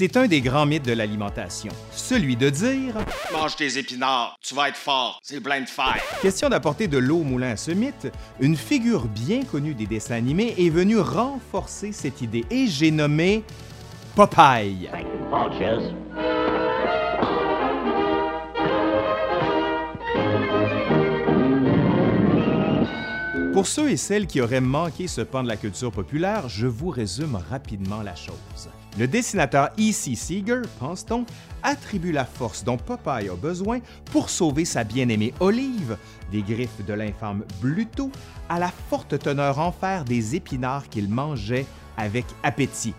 C'est un des grands mythes de l'alimentation, celui de dire Mange tes épinards, tu vas être fort, c'est plein de fer. Question d'apporter de l'eau au moulin à ce mythe, une figure bien connue des dessins animés est venue renforcer cette idée et j'ai nommé Popeye. Pour ceux et celles qui auraient manqué ce pan de la culture populaire, je vous résume rapidement la chose. Le dessinateur E.C. Seeger, pense-t-on, attribue la force dont Popeye a besoin pour sauver sa bien-aimée Olive des griffes de l'infâme Bluto à la forte teneur en fer des épinards qu'il mangeait avec appétit.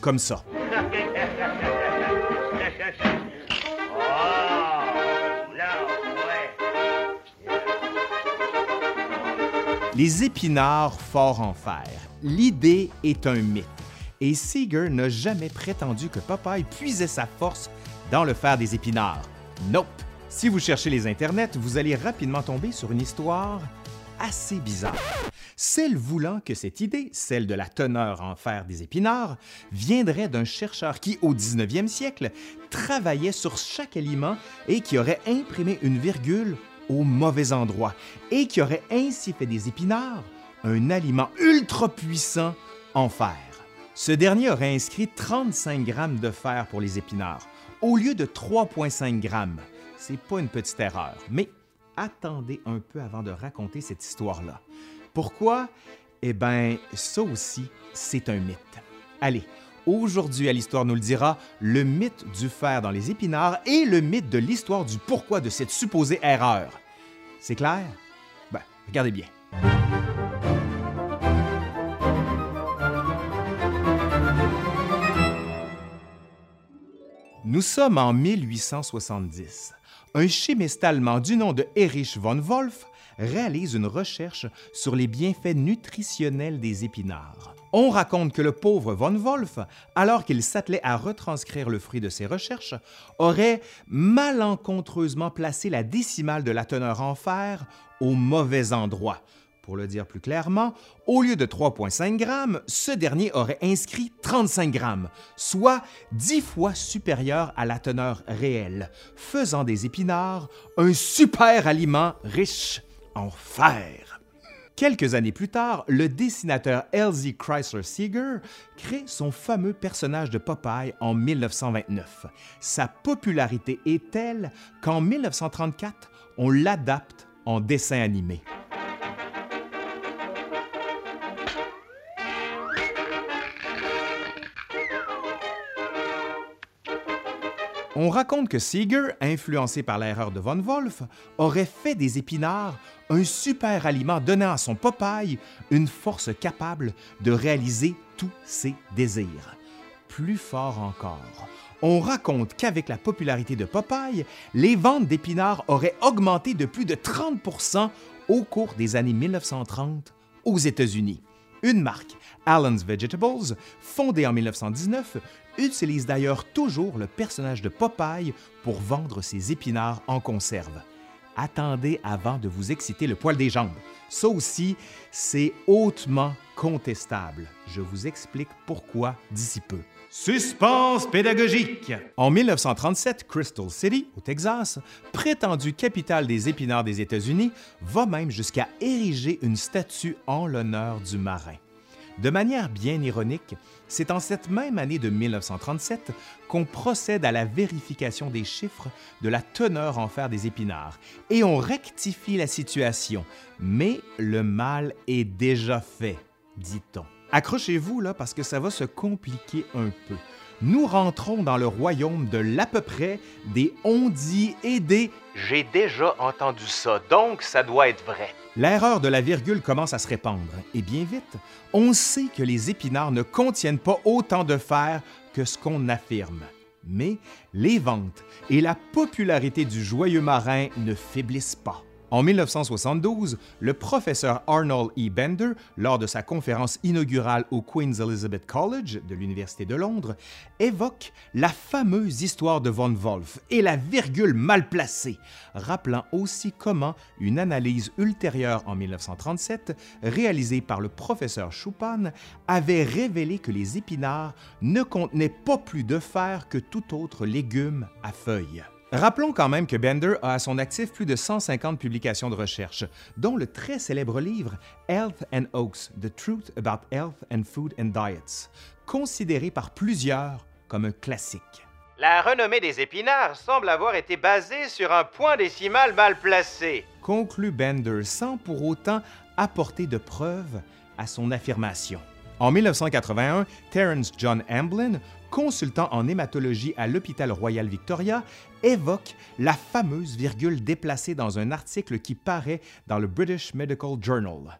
Comme ça. Les épinards forts en fer. L'idée est un mythe. Et Seeger n'a jamais prétendu que Popeye puisait sa force dans le fer des épinards. Nope. Si vous cherchez les internets, vous allez rapidement tomber sur une histoire assez bizarre. Celle voulant que cette idée, celle de la teneur en fer des épinards, viendrait d'un chercheur qui, au 19e siècle, travaillait sur chaque aliment et qui aurait imprimé une virgule au mauvais endroit et qui aurait ainsi fait des épinards un aliment ultra puissant en fer. Ce dernier aurait inscrit 35 grammes de fer pour les épinards au lieu de 3,5 grammes. C'est pas une petite erreur, mais attendez un peu avant de raconter cette histoire-là. Pourquoi? Eh bien, ça aussi, c'est un mythe. Allez, aujourd'hui à l'Histoire nous le dira, le mythe du fer dans les épinards et le mythe de l'histoire du pourquoi de cette supposée erreur. C'est clair? Ben, regardez bien. Nous sommes en 1870. Un chimiste allemand du nom de Erich von Wolf réalise une recherche sur les bienfaits nutritionnels des épinards. On raconte que le pauvre von Wolf, alors qu'il s'attelait à retranscrire le fruit de ses recherches, aurait malencontreusement placé la décimale de la teneur en fer au mauvais endroit. Pour le dire plus clairement, au lieu de 3,5 grammes, ce dernier aurait inscrit 35 grammes, soit 10 fois supérieur à la teneur réelle, faisant des épinards un super aliment riche en fer. Quelques années plus tard, le dessinateur Elsie Chrysler Seeger crée son fameux personnage de Popeye en 1929. Sa popularité est telle qu'en 1934, on l'adapte en dessin animé. On raconte que Seeger, influencé par l'erreur de Von Wolf, aurait fait des épinards un super aliment donnant à son Popeye une force capable de réaliser tous ses désirs. Plus fort encore, on raconte qu'avec la popularité de Popeye, les ventes d'épinards auraient augmenté de plus de 30% au cours des années 1930 aux États-Unis. Une marque, Allen's Vegetables, fondée en 1919, utilise d'ailleurs toujours le personnage de Popeye pour vendre ses épinards en conserve. Attendez avant de vous exciter le poil des jambes. Ça aussi, c'est hautement contestable. Je vous explique pourquoi d'ici peu. Suspense pédagogique. En 1937, Crystal City, au Texas, prétendue capitale des épinards des États-Unis, va même jusqu'à ériger une statue en l'honneur du marin. De manière bien ironique, c'est en cette même année de 1937 qu'on procède à la vérification des chiffres de la teneur en fer des épinards et on rectifie la situation. Mais le mal est déjà fait, dit-on. Accrochez-vous là parce que ça va se compliquer un peu. Nous rentrons dans le royaume de l'à peu près, des on dit et des j'ai déjà entendu ça, donc ça doit être vrai. L'erreur de la virgule commence à se répandre, et bien vite, on sait que les épinards ne contiennent pas autant de fer que ce qu'on affirme. Mais les ventes et la popularité du joyeux marin ne faiblissent pas. En 1972, le professeur Arnold E. Bender, lors de sa conférence inaugurale au Queen's Elizabeth College de l'Université de Londres, évoque la fameuse histoire de von Wolf et la virgule mal placée, rappelant aussi comment une analyse ultérieure en 1937, réalisée par le professeur Schuppan, avait révélé que les épinards ne contenaient pas plus de fer que tout autre légume à feuilles. Rappelons quand même que Bender a à son actif plus de 150 publications de recherche, dont le très célèbre livre Health and Oaks, The Truth About Health and Food and Diets, considéré par plusieurs comme un classique. La renommée des épinards semble avoir été basée sur un point décimal mal placé. Conclut Bender sans pour autant apporter de preuves à son affirmation. En 1981, Terence John Amblin, consultant en hématologie à l'hôpital Royal Victoria, évoque la fameuse virgule déplacée dans un article qui paraît dans le British Medical Journal.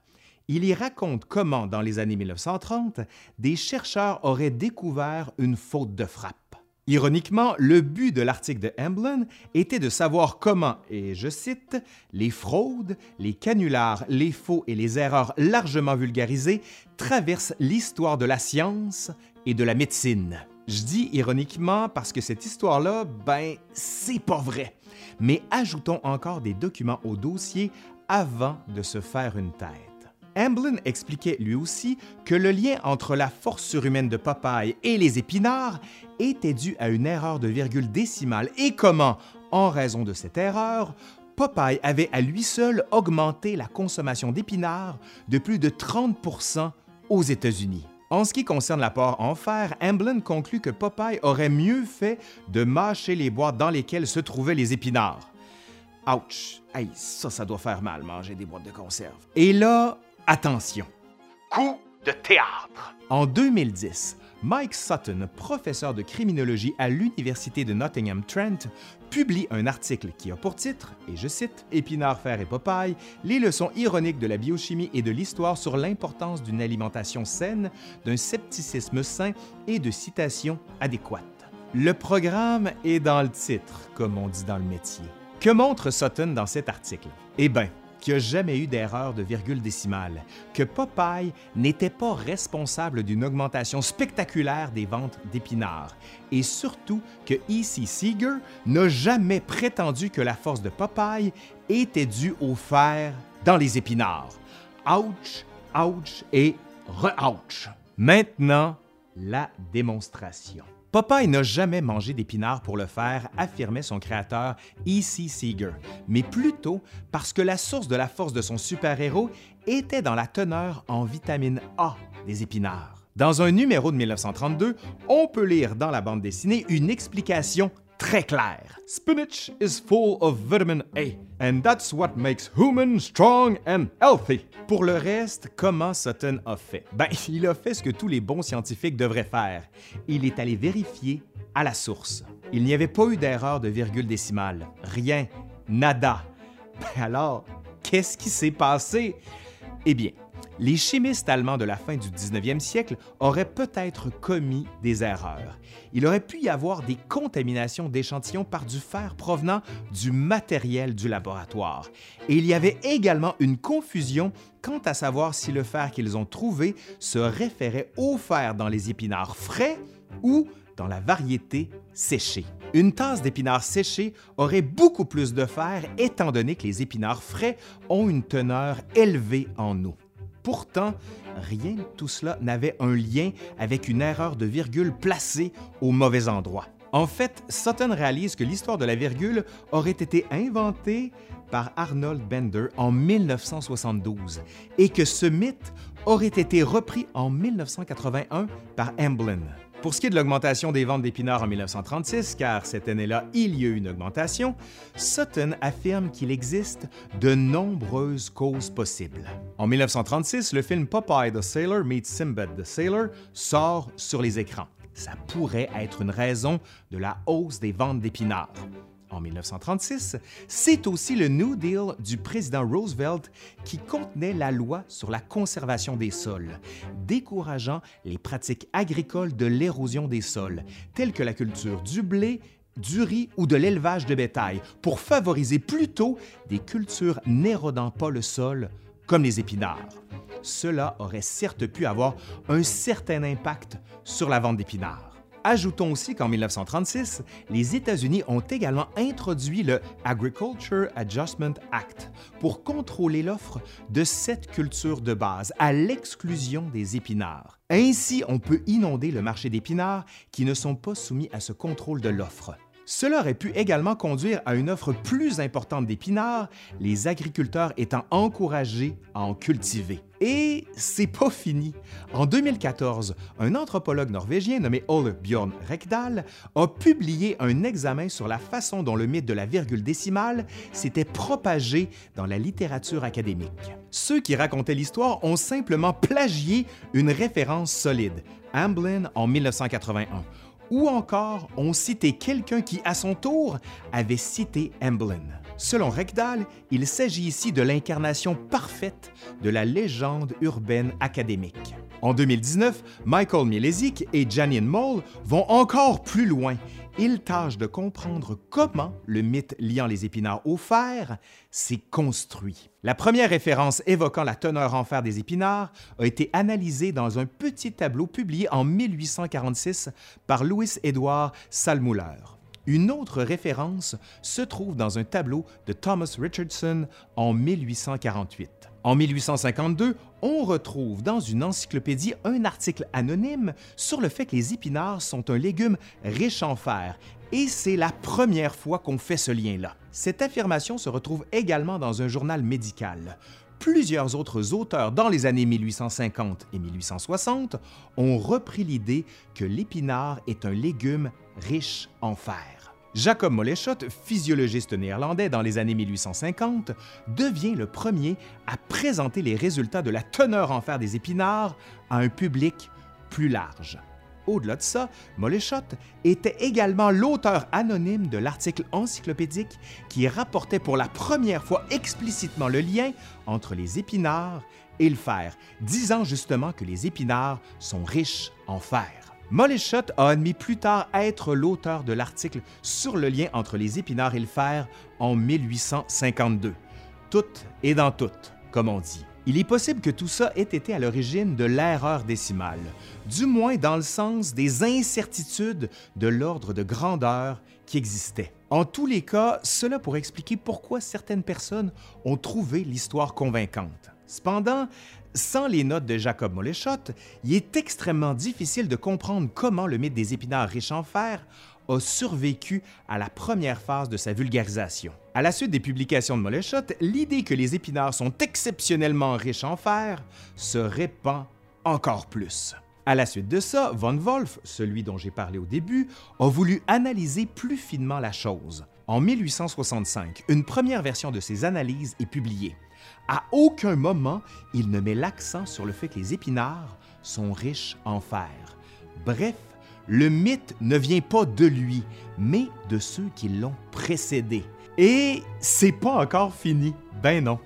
Il y raconte comment, dans les années 1930, des chercheurs auraient découvert une faute de frappe. Ironiquement, le but de l'article de Emblin était de savoir comment, et je cite, les fraudes, les canulars, les faux et les erreurs largement vulgarisées traversent l'histoire de la science et de la médecine. Je dis ironiquement parce que cette histoire-là, ben, c'est pas vrai. Mais ajoutons encore des documents au dossier avant de se faire une tête. Amblin expliquait lui aussi que le lien entre la force surhumaine de Popeye et les épinards était dû à une erreur de virgule décimale et comment, en raison de cette erreur, Popeye avait à lui seul augmenté la consommation d'épinards de plus de 30% aux États-Unis. En ce qui concerne l'apport en fer, Amblin conclut que Popeye aurait mieux fait de mâcher les boîtes dans lesquelles se trouvaient les épinards. Ouch! Ça, ça doit faire mal, manger des boîtes de conserve. Et là, attention! De théâtre! En 2010, Mike Sutton, professeur de criminologie à l'Université de Nottingham-Trent, publie un article qui a pour titre, et je cite, Épinard, fer et Popeye, les leçons ironiques de la biochimie et de l'histoire sur l'importance d'une alimentation saine, d'un scepticisme sain et de citations adéquates. Le programme est dans le titre, comme on dit dans le métier. Que montre Sutton dans cet article? Eh bien, qu'il n'y a jamais eu d'erreur de virgule décimale, que Popeye n'était pas responsable d'une augmentation spectaculaire des ventes d'épinards, et surtout que E.C. Seeger n'a jamais prétendu que la force de Popeye était due au fer dans les épinards. Ouch, ouch et re-ouch. Maintenant, la démonstration. Popeye n'a jamais mangé d'épinards pour le faire, affirmait son créateur E.C. Seeger, mais plutôt parce que la source de la force de son super-héros était dans la teneur en vitamine A des épinards. Dans un numéro de 1932, on peut lire dans la bande dessinée une explication très claire. Spinach is full of vitamin A, and that's what makes humans strong and healthy. Pour le reste, comment Sutton a fait? Ben, il a fait ce que tous les bons scientifiques devraient faire. Il est allé vérifier à la source. Il n'y avait pas eu d'erreur de virgule décimale. Rien. Nada. Ben alors, qu'est-ce qui s'est passé? Eh bien, les chimistes allemands de la fin du 19e siècle auraient peut-être commis des erreurs. Il aurait pu y avoir des contaminations d'échantillons par du fer provenant du matériel du laboratoire. Et il y avait également une confusion quant à savoir si le fer qu'ils ont trouvé se référait au fer dans les épinards frais ou dans la variété séchée. Une tasse d'épinards séchés aurait beaucoup plus de fer étant donné que les épinards frais ont une teneur élevée en eau. Pourtant, rien de tout cela n'avait un lien avec une erreur de virgule placée au mauvais endroit. En fait, Sutton réalise que l'histoire de la virgule aurait été inventée par Arnold Bender en 1972 et que ce mythe aurait été repris en 1981 par Amblin. Pour ce qui est de l'augmentation des ventes d'épinards en 1936, car cette année-là, il y a eu une augmentation, Sutton affirme qu'il existe de nombreuses causes possibles. En 1936, le film Popeye the Sailor meets Simbad the Sailor sort sur les écrans. Ça pourrait être une raison de la hausse des ventes d'épinards en 1936, c'est aussi le New Deal du président Roosevelt qui contenait la loi sur la conservation des sols, décourageant les pratiques agricoles de l'érosion des sols, telles que la culture du blé, du riz ou de l'élevage de bétail pour favoriser plutôt des cultures n'érodant pas le sol, comme les épinards. Cela aurait certes pu avoir un certain impact sur la vente d'épinards. Ajoutons aussi qu'en 1936, les États-Unis ont également introduit le Agriculture Adjustment Act pour contrôler l'offre de cette culture de base à l'exclusion des épinards. Ainsi, on peut inonder le marché d'épinards qui ne sont pas soumis à ce contrôle de l'offre. Cela aurait pu également conduire à une offre plus importante d'épinards, les agriculteurs étant encouragés à en cultiver. Et c'est pas fini. En 2014, un anthropologue norvégien nommé Ole Bjorn Rekdal a publié un examen sur la façon dont le mythe de la virgule décimale s'était propagé dans la littérature académique. Ceux qui racontaient l'histoire ont simplement plagié une référence solide, Amblin en 1981 ou encore ont cité quelqu'un qui, à son tour, avait cité Emblin. Selon Rekdal, il s'agit ici de l'incarnation parfaite de la légende urbaine académique. En 2019, Michael Mielezik et Janine Moll vont encore plus loin. Ils tâchent de comprendre comment le mythe liant les épinards au fer s'est construit. La première référence évoquant la teneur en fer des épinards a été analysée dans un petit tableau publié en 1846 par Louis Édouard Salmuller. Une autre référence se trouve dans un tableau de Thomas Richardson en 1848. En 1852, on retrouve dans une encyclopédie un article anonyme sur le fait que les épinards sont un légume riche en fer, et c'est la première fois qu'on fait ce lien-là. Cette affirmation se retrouve également dans un journal médical. Plusieurs autres auteurs dans les années 1850 et 1860 ont repris l'idée que l'épinard est un légume riche en fer. Jacob Moleschott, physiologiste néerlandais dans les années 1850, devient le premier à présenter les résultats de la teneur en fer des épinards à un public plus large. Au-delà de ça, Moleschott était également l'auteur anonyme de l'article encyclopédique qui rapportait pour la première fois explicitement le lien entre les épinards et le fer, disant justement que les épinards sont riches en fer. Moleschott a admis plus tard être l'auteur de l'article sur le lien entre les épinards et le fer en 1852. Tout est dans tout, comme on dit. Il est possible que tout ça ait été à l'origine de l'erreur décimale, du moins dans le sens des incertitudes de l'ordre de grandeur qui existait. En tous les cas, cela pourrait expliquer pourquoi certaines personnes ont trouvé l'histoire convaincante. Cependant, sans les notes de Jacob Moleschott, il est extrêmement difficile de comprendre comment le mythe des épinards riches en fer a survécu à la première phase de sa vulgarisation. À la suite des publications de Moleschott, l'idée que les épinards sont exceptionnellement riches en fer se répand encore plus. À la suite de ça, Von Wolf, celui dont j'ai parlé au début, a voulu analyser plus finement la chose. En 1865, une première version de ses analyses est publiée. À aucun moment, il ne met l'accent sur le fait que les épinards sont riches en fer. Bref, le mythe ne vient pas de lui, mais de ceux qui l'ont précédé. Et c'est pas encore fini. Ben non.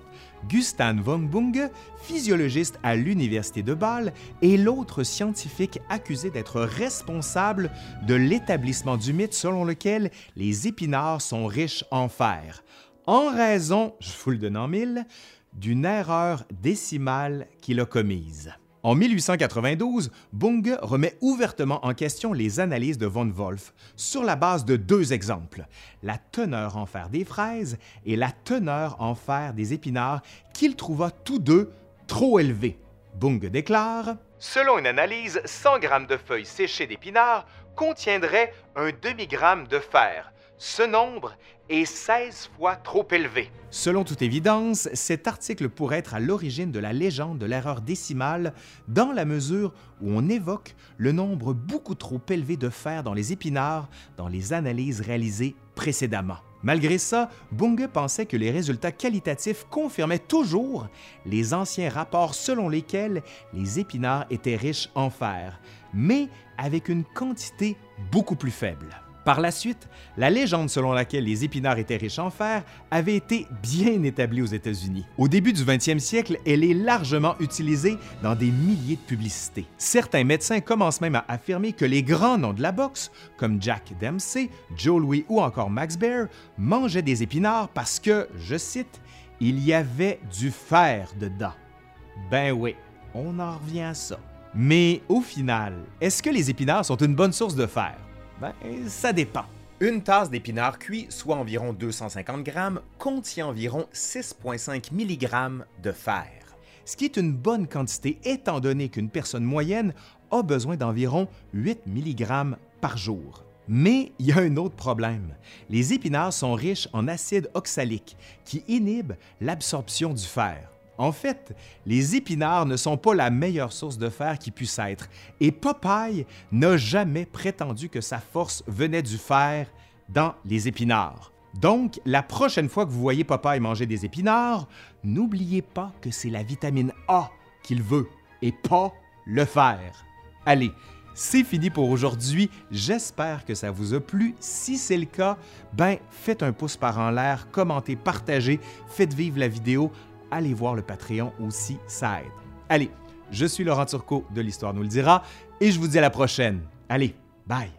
Gustan von Bunge, physiologiste à l'Université de Bâle, est l'autre scientifique accusé d'être responsable de l'établissement du mythe selon lequel les épinards sont riches en fer, en raison, je vous le donne en mille, d'une erreur décimale qu'il a commise. En 1892, Bunge remet ouvertement en question les analyses de von Wolf sur la base de deux exemples, la teneur en fer des fraises et la teneur en fer des épinards qu'il trouva tous deux trop élevés. Bunge déclare Selon une analyse, 100 grammes de feuilles séchées d'épinards contiendraient un demi-gramme de fer, ce nombre est 16 fois trop élevé. Selon toute évidence, cet article pourrait être à l'origine de la légende de l'erreur décimale dans la mesure où on évoque le nombre beaucoup trop élevé de fer dans les épinards dans les analyses réalisées précédemment. Malgré ça, Bunge pensait que les résultats qualitatifs confirmaient toujours les anciens rapports selon lesquels les épinards étaient riches en fer, mais avec une quantité beaucoup plus faible. Par la suite, la légende selon laquelle les épinards étaient riches en fer avait été bien établie aux États-Unis. Au début du 20e siècle, elle est largement utilisée dans des milliers de publicités. Certains médecins commencent même à affirmer que les grands noms de la boxe, comme Jack Dempsey, Joe Louis ou encore Max Baer, mangeaient des épinards parce que, je cite, il y avait du fer dedans. Ben oui, on en revient à ça. Mais au final, est-ce que les épinards sont une bonne source de fer? Ben, ça dépend. Une tasse d'épinards cuits, soit environ 250 grammes, contient environ 6,5 mg de fer, ce qui est une bonne quantité étant donné qu'une personne moyenne a besoin d'environ 8 mg par jour. Mais il y a un autre problème. Les épinards sont riches en acide oxalique qui inhibe l'absorption du fer. En fait, les épinards ne sont pas la meilleure source de fer qui puisse être, et Popeye n'a jamais prétendu que sa force venait du fer dans les épinards. Donc, la prochaine fois que vous voyez Popeye manger des épinards, n'oubliez pas que c'est la vitamine A qu'il veut et pas le fer. Allez, c'est fini pour aujourd'hui. J'espère que ça vous a plu. Si c'est le cas, ben faites un pouce par en l'air, commentez, partagez, faites vivre la vidéo allez voir le Patreon aussi, ça aide. Allez, je suis Laurent Turcot de l'Histoire nous le dira et je vous dis à la prochaine. Allez, bye!